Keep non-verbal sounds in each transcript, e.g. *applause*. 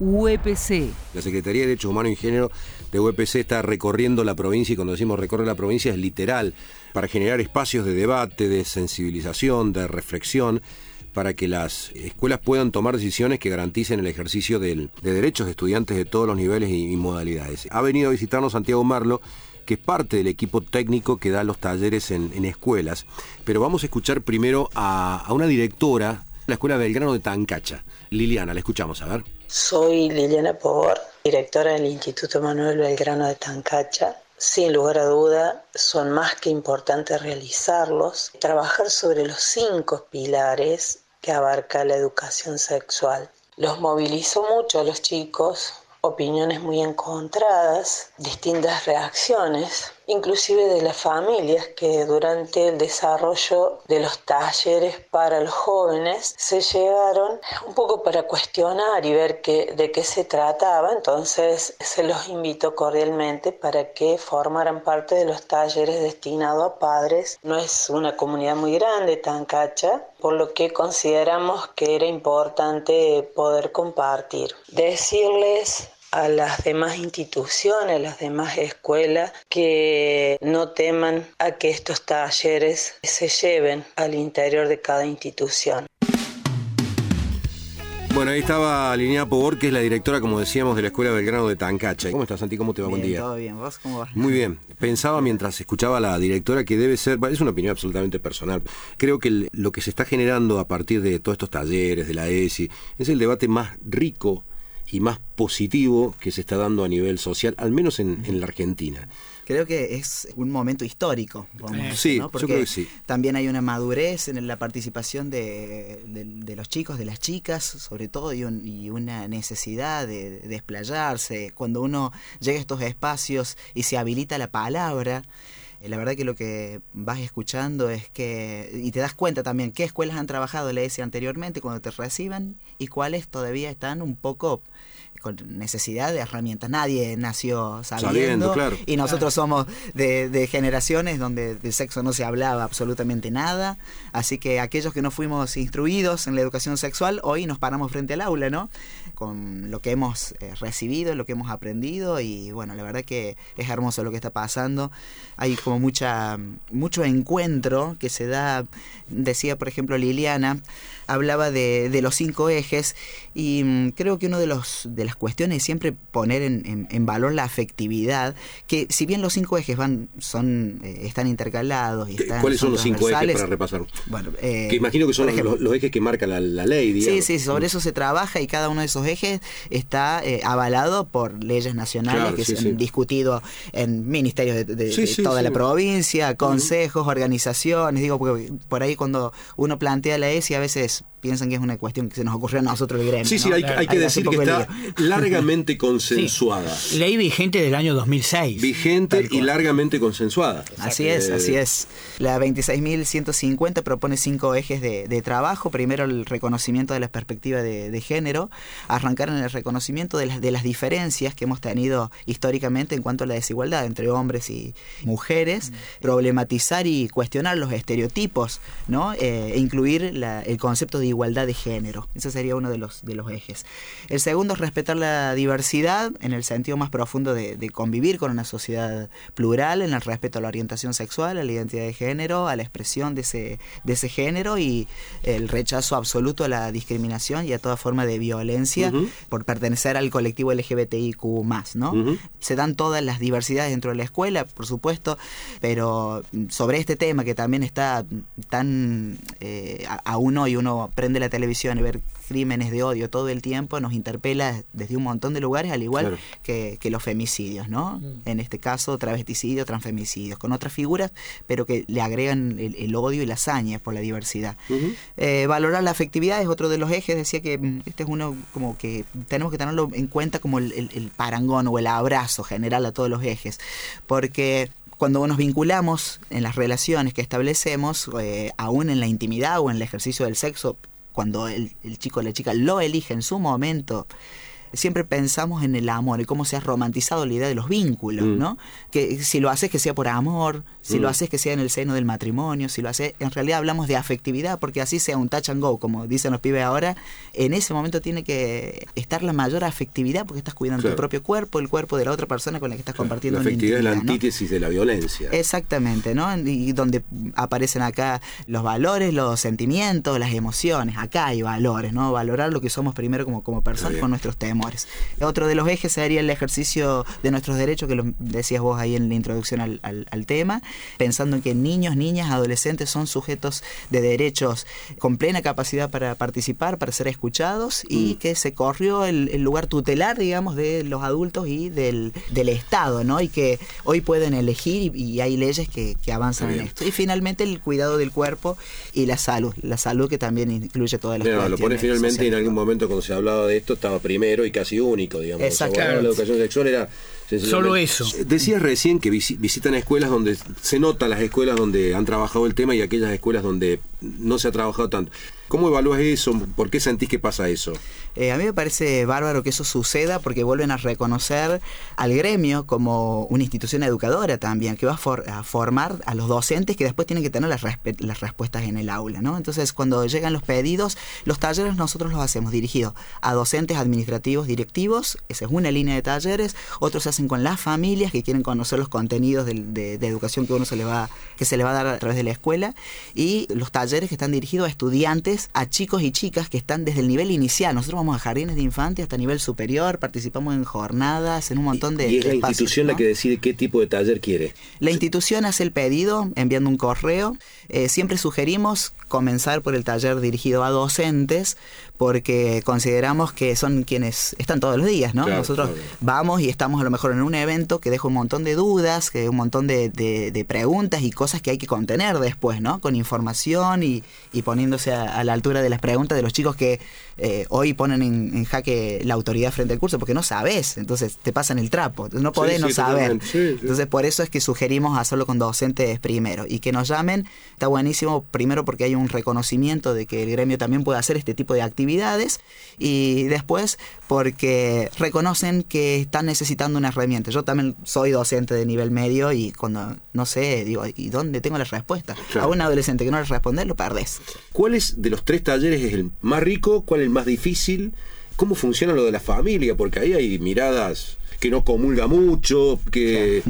UEPC. La Secretaría de Derechos Humanos y Género de UEPC está recorriendo la provincia y cuando decimos recorre la provincia es literal, para generar espacios de debate, de sensibilización, de reflexión para que las escuelas puedan tomar decisiones que garanticen el ejercicio de derechos de estudiantes de todos los niveles y, modalidades. Ha venido a visitarnos Santiago Marlo, que es parte del equipo técnico que da los talleres en, escuelas. Pero vamos a escuchar primero a, a una directora la Escuela Belgrano de Tancacha. Liliana, la escuchamos, a ver. Soy Liliana Pobor, directora del Instituto Manuel Belgrano de Tancacha. Sin lugar a duda, son más que importantes realizarlos. Trabajar sobre los cinco pilares que abarca la educación sexual. Los movilizó mucho a los chicos, opiniones muy encontradas, distintas reacciones inclusive de las familias que durante el desarrollo de los talleres para los jóvenes se llegaron un poco para cuestionar y ver de qué se trataba, entonces se los invito cordialmente para que formaran parte de los talleres destinados a padres. No es una comunidad muy grande, tan cacha, por lo que consideramos que era importante poder compartir. Decirles a las demás instituciones, a las demás escuelas, que no teman a que estos talleres se lleven al interior de cada institución. Bueno, ahí estaba Linnea Pobor, que es la directora, como decíamos, de la Escuela Belgrano de Tancacha. ¿Cómo estás, Santi? ¿Cómo te va? Bien, Buen día. Todo bien, ¿vos cómo vas? Muy bien. Pensaba mientras escuchaba a la directora que debe ser, es una opinión absolutamente personal. Creo que lo que se está generando a partir de todos estos talleres, de la ESI, es el debate más rico y más positivo que se está dando a nivel social, al menos en, la Argentina. Creo que es un momento histórico. sí, yo creo que sí. También hay una madurez en la participación de, los chicos, de las chicas, sobre todo, y, una necesidad de, desplayarse. Cuando uno llega a estos espacios y se habilita la palabra, eh, la verdad que lo que vas escuchando es que, y te das cuenta también qué escuelas han trabajado la ESI anteriormente cuando te reciban y cuáles todavía están un poco con necesidad de herramientas. Nadie nació sabiendo, y nosotros somos de, generaciones donde del sexo no se hablaba absolutamente nada. Así que aquellos que no fuimos instruidos en la educación sexual, hoy nos paramos frente al aula, ¿no? Con lo que hemos eh, recibido, lo que hemos aprendido y bueno, la verdad que es hermoso lo que está pasando. Hay como mucha mucho encuentro que se da, decía por ejemplo Liliana, hablaba de, de los cinco ejes y mm, creo que uno de los de las cuestiones es siempre poner en, en, valor la afectividad, que si bien los cinco ejes van son eh, están intercalados y están, ¿Cuáles son, los cinco ejes para repasar? Bueno, eh, que imagino que son los, ejes que marca la, ley. Digamos. Sí, sí, sobre eso se trabaja y cada uno de esos ejes está eh, avalado por leyes nacionales que se han discutido en ministerios de, toda la provincia, consejos, organizaciones, digo, porque por ahí cuando uno plantea la ESI a veces piensan que es una cuestión que se nos ocurrió a nosotros el gremio. Sí, sí, hay, que decir que está *laughs* largamente consensuada. Ley vigente del año 2006. Vigente y largamente consensuada. Así es, así es. La 26.150 propone cinco ejes de, trabajo. Primero, el reconocimiento de la perspectiva de, género. Arrancar en el reconocimiento de las, de las diferencias que hemos tenido históricamente en cuanto a la desigualdad entre hombres y mujeres. Problematizar y cuestionar los estereotipos, ¿no? Eh, e incluir el concepto de igualdad de género. Ese sería uno de los, de los ejes. El segundo es respetar la diversidad en el sentido más profundo de, convivir con una sociedad plural, en el respeto a la orientación sexual, a la identidad de género, a la expresión de ese, de ese género y el rechazo absoluto a la discriminación y a toda forma de violencia por pertenecer al colectivo LGBTIQ ¿no? Se dan todas las diversidades dentro de la escuela, por supuesto, pero sobre este tema que también está tan eh, a uno y uno prende la televisión y ver crímenes de odio todo el tiempo, nos interpela desde un montón de lugares, al igual que, los femicidios, ¿no? Mm. En este caso, travesticidios, transfemicidios, con otras figuras, pero que le agregan el, odio y la hazaña por la diversidad. Eh, valorar la afectividad es otro de los ejes, decía que mm, este es uno como que tenemos que tenerlo en cuenta como el parangón o el abrazo general a todos los ejes, porque cuando nos vinculamos en las relaciones que establecemos, eh, aún en la intimidad o en el ejercicio del sexo, cuando el, chico o la chica lo elige en su momento, siempre pensamos en el amor y cómo se ha romantizado la idea de los vínculos, Mm. ¿no? Que si lo haces que sea por amor, si Mm. lo haces que sea en el seno del matrimonio, si lo haces, en realidad hablamos de afectividad, porque así sea un touch and go, como dicen los pibes ahora, en ese momento tiene que estar la mayor afectividad porque estás cuidando Claro. tu propio cuerpo, el cuerpo de la otra persona con la que estás compartiendo La una afectividad es la intimidad, ¿no? antítesis de la violencia. Exactamente, ¿no? Y donde aparecen acá los valores, los sentimientos, las emociones. Acá hay valores, ¿no? Valorar lo que somos primero como, como personas con nuestros temores. Otro de los ejes sería el ejercicio de nuestros derechos, que lo decías vos ahí en la introducción al, al- al tema, pensando en que niños, niñas, adolescentes son sujetos de derechos con plena capacidad para participar, para ser escuchados y Mm. que se corrió el, el lugar tutelar, digamos, de los adultos y del, del Estado, ¿no? Y que hoy pueden elegir y, y hay leyes que, que avanzan en esto. Y finalmente el cuidado del cuerpo y la salud, la salud que también incluye todas las Mira, lo pone finalmente en algún momento cuando se hablaba de esto estaba primero y casi único, digamos. Exacto. O sea, La educación sexual era... Solo eso. Decías recién que visi- visitan escuelas donde se nota las escuelas donde han trabajado el tema y aquellas escuelas donde no se ha trabajado tanto. ¿Cómo evalúas eso? ¿Por qué sentís que pasa eso? Eh, a mí me parece bárbaro que eso suceda porque vuelven a reconocer al gremio como una institución educadora también, que va a, for- a formar a los docentes que después tienen que tener las, respuestas en el aula. ¿no? Entonces, cuando llegan los pedidos, los talleres nosotros los hacemos dirigidos a docentes administrativos directivos, esa es una línea de talleres, otros se hacen con las familias que quieren conocer los contenidos de, de educación que uno se le va que se le va a dar a través de la escuela y los talleres que están dirigidos a estudiantes, a chicos y chicas que están desde el nivel inicial. Nosotros vamos a jardines de infantes hasta nivel superior, participamos en jornadas, en un montón de y es la espacios, institución la que decide qué tipo de taller quiere. La institución hace el pedido enviando un correo. Eh, siempre sugerimos comenzar por el taller dirigido a docentes porque consideramos que son quienes están todos los días, ¿no? Claro, Nosotros claro. vamos y estamos a lo mejor en un evento que deja un montón de dudas, que un montón de, de- de preguntas y cosas que hay que contener después, ¿no? Con información y, y poniéndose a, a la altura de las preguntas de los chicos que eh, hoy ponen en, en jaque la autoridad frente al curso porque no sabes, entonces te pasan el trapo, no podés Sí, no sí, saber. sí. Entonces por eso es que sugerimos hacerlo con docentes primero y que nos llamen. Está buenísimo primero porque hay un reconocimiento de que el gremio también puede hacer este tipo de actividades y después porque reconocen que están necesitando una herramienta. Yo también soy docente de nivel medio y cuando no sé, digo, ¿y dónde tengo la respuesta? Claro. A un adolescente que no le responde, lo perdés. ¿Cuál es de los tres talleres es el más rico? ¿Cuál es el más difícil? ¿Cómo funciona lo de la familia? Porque ahí hay miradas que no comulga mucho, que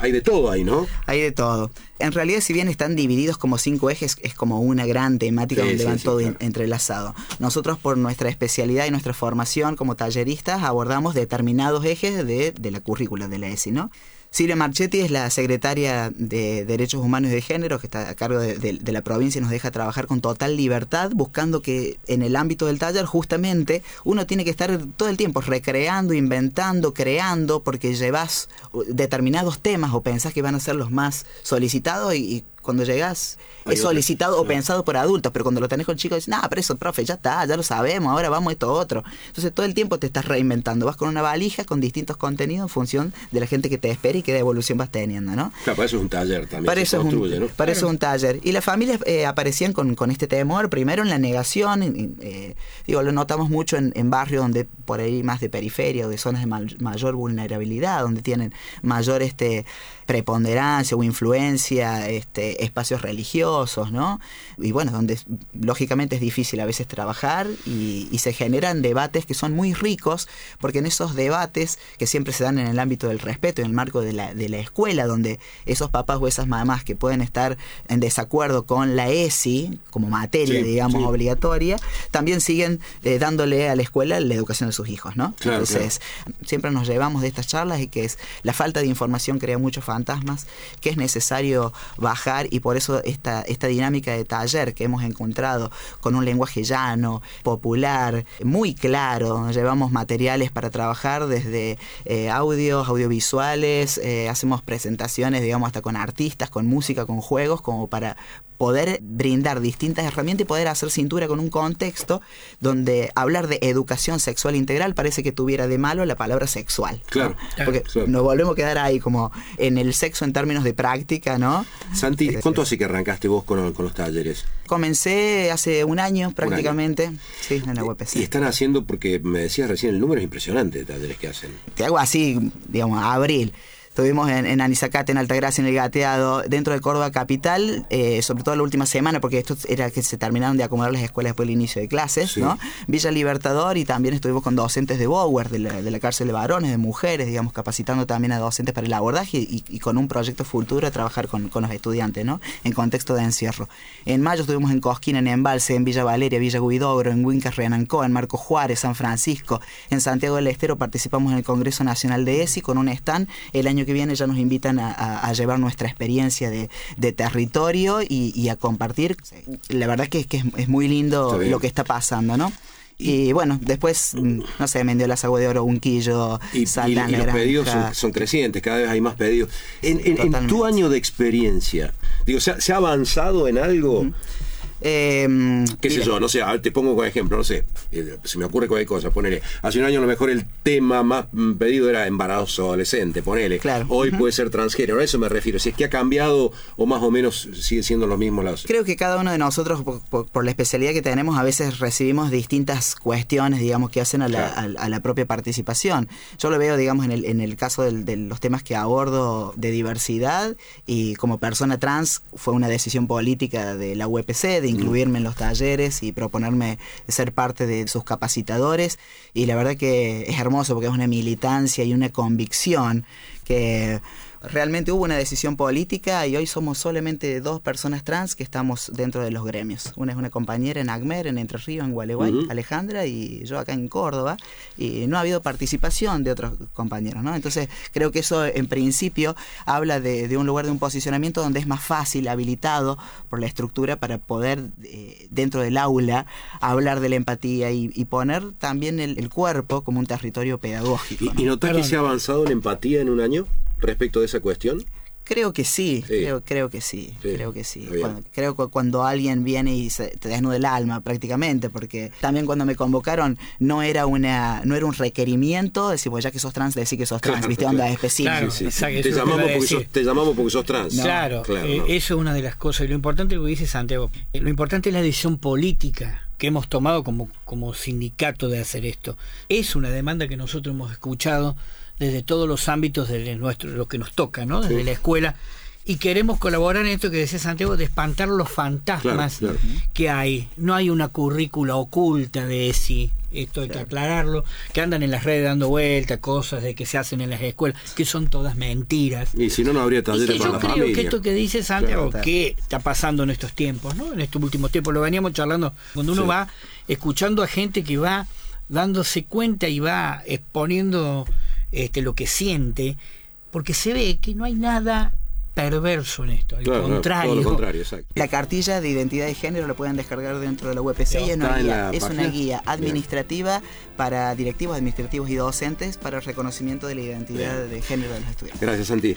hay de todo ahí, ¿no? Hay de todo. En realidad, si bien están divididos como cinco ejes, es como una gran temática Sí, donde sí, van sí, todo claro. entrelazado. Nosotros, por nuestra especialidad y nuestra formación como talleristas, abordamos determinados ejes de, de la currícula de la ESI, ¿no? Silvia Marchetti es la secretaria de Derechos Humanos y de Género, que está a cargo de, la provincia y nos deja trabajar con total libertad, buscando que en el ámbito del taller justamente uno tiene que estar todo el tiempo recreando, inventando, creando, porque llevas determinados temas o pensás que van a ser los más solicitados y cuando llegas es solicitado o pensado por adultos, pero cuando lo tenés con chicos dices, no, pero eso, profe, ya está, ya lo sabemos, ahora vamos a esto otro. Entonces todo el tiempo te estás reinventando, vas con una valija con distintos contenidos en función de la gente que te espera y qué devolución vas teniendo, ¿no? Claro, para eso es un taller también. Para eso, es un, ¿no? para eso es un taller. Y las familias eh, aparecían con, con este temor, primero en la negación, eh, digo, lo notamos mucho en, en barrios donde por ahí más de periferia o de zonas de mayor vulnerabilidad, donde tienen mayor este preponderancia o influencia, este, espacios religiosos, ¿no? Y bueno, donde lógicamente es difícil a veces trabajar y, y se generan debates que son muy ricos, porque en esos debates que siempre se dan en el ámbito del respeto, en el marco de la, de la escuela, donde esos papás o esas mamás que pueden estar en desacuerdo con la ESI como materia, Sí, digamos, sí. obligatoria, también siguen eh, dándole a la escuela la educación de sus hijos, ¿no? Claro, Entonces, siempre nos llevamos de estas charlas y que es la falta de información crea muchos que es necesario bajar y por eso esta, esta dinámica de taller que hemos encontrado con un lenguaje llano, popular, muy claro, llevamos materiales para trabajar desde eh, audios, audiovisuales, eh, hacemos presentaciones, digamos, hasta con artistas, con música, con juegos, como para poder brindar distintas herramientas y poder hacer cintura con un contexto donde hablar de educación sexual integral parece que tuviera de malo la palabra sexual. ¿no? Claro, Porque claro. nos volvemos a quedar ahí como en el sexo en términos de práctica, ¿no? Santi, ¿Y cuánto hace que arrancaste vos con, con los talleres? Comencé hace un año prácticamente, sí, en la UPC. Y están haciendo, porque me decías recién, el número es impresionante de talleres que hacen. Te hago así, digamos, abril. Estuvimos en, en Anizacate, en Altagracia, en el Gateado, dentro de Córdoba Capital, eh, sobre todo la última semana, porque esto era que se terminaron de acomodar las escuelas después del inicio de clases, ¿no? Villa Libertador y también estuvimos con docentes de Bower, de la, cárcel de varones, de mujeres, digamos, capacitando también a docentes para el abordaje y, con un proyecto futuro a trabajar con, los estudiantes, ¿no? En contexto de encierro. En mayo estuvimos en Cosquín, en Embalse, en Villa Valeria, Villa Guidogro, en Huincas, Renancó, en Marco Juárez, San Francisco, en Santiago del Estero participamos en el Congreso Nacional de ESI con un stand. El año que viene ya nos invitan a, llevar nuestra experiencia de, territorio y, a compartir. La verdad que, que es, muy lindo lo que está pasando, ¿no? Y bueno, después, mm, no sé, Mendiolas, Agua de Oro, Unquillo, y, y, los pedidos son, crecientes, cada vez hay más pedidos. En, tu año de experiencia, digo, ¿se ha, avanzado en algo? Eh, ¿Qué sé yo? No sé, te pongo como ejemplo, no sé, eh, se me ocurre cualquier cosa, ponele. Hace un año a lo mejor el tema más pedido era embarazo adolescente, ponele. Claro. Hoy puede ser transgénero, a eso me refiero. Si es que ha cambiado o más o menos sigue siendo lo mismo. Las... Creo que cada uno de nosotros, por, la especialidad que tenemos, a veces recibimos distintas cuestiones, digamos, que hacen a la, propia participación. Yo lo veo, digamos, en el, en el caso de los temas que abordo de diversidad y como persona trans fue una decisión política de la UPC, de incluirme en los talleres y proponerme ser parte de sus capacitadores. Y la verdad que es hermoso porque es una militancia y una convicción que realmente hubo una decisión política y hoy somos solamente dos personas trans que estamos dentro de los gremios. Una es una compañera en Agmer, en Entre Ríos, en Gualeguay, Alejandra, y yo acá en Córdoba, y no ha habido participación de otros compañeros, ¿no? Entonces creo que eso en principio habla de, un lugar de un posicionamiento donde es más fácil, habilitado por la estructura para poder eh, dentro del aula hablar de la empatía y, poner también el, cuerpo como un territorio pedagógico. ¿Y, y que se ha avanzado en empatía en un año? Respecto de esa cuestión? Creo que sí, Creo, creo que sí, creo que sí. creo que cuando alguien viene y se, te desnuda el alma prácticamente, porque también cuando me convocaron no era una no era un requerimiento, decir, pues ya que sos trans, decir que sos trans, viste, onda específica. te, llamamos porque sos, te, llamamos porque sos, trans. claro, eh, eso es una de las cosas. Y lo importante lo que dice Santiago, lo importante es la decisión política que hemos tomado como, como sindicato de hacer esto. Es una demanda que nosotros hemos escuchado desde todos los ámbitos de nuestro, lo que nos toca, ¿no? Desde la escuela. Y queremos colaborar en esto que decía Santiago, de espantar los fantasmas que hay. No hay una currícula oculta de ESI, esto hay que aclararlo, que andan en las redes dando vueltas, cosas de que se hacen en las escuelas, que son todas mentiras. Y si no, no habría talleres para Yo creo que esto que dice Santiago, que está pasando en estos tiempos, ¿no? En estos últimos tiempos, lo veníamos charlando, cuando uno va escuchando a gente que va dándose cuenta y va exponiendo este, lo que siente, porque se ve que no hay nada perverso en esto, al contrario. La cartilla de identidad de género la pueden descargar dentro de la UPC y es una guía, es una guía administrativa para directivos administrativos y docentes para el reconocimiento de la identidad de género de los estudiantes. Gracias, Santi.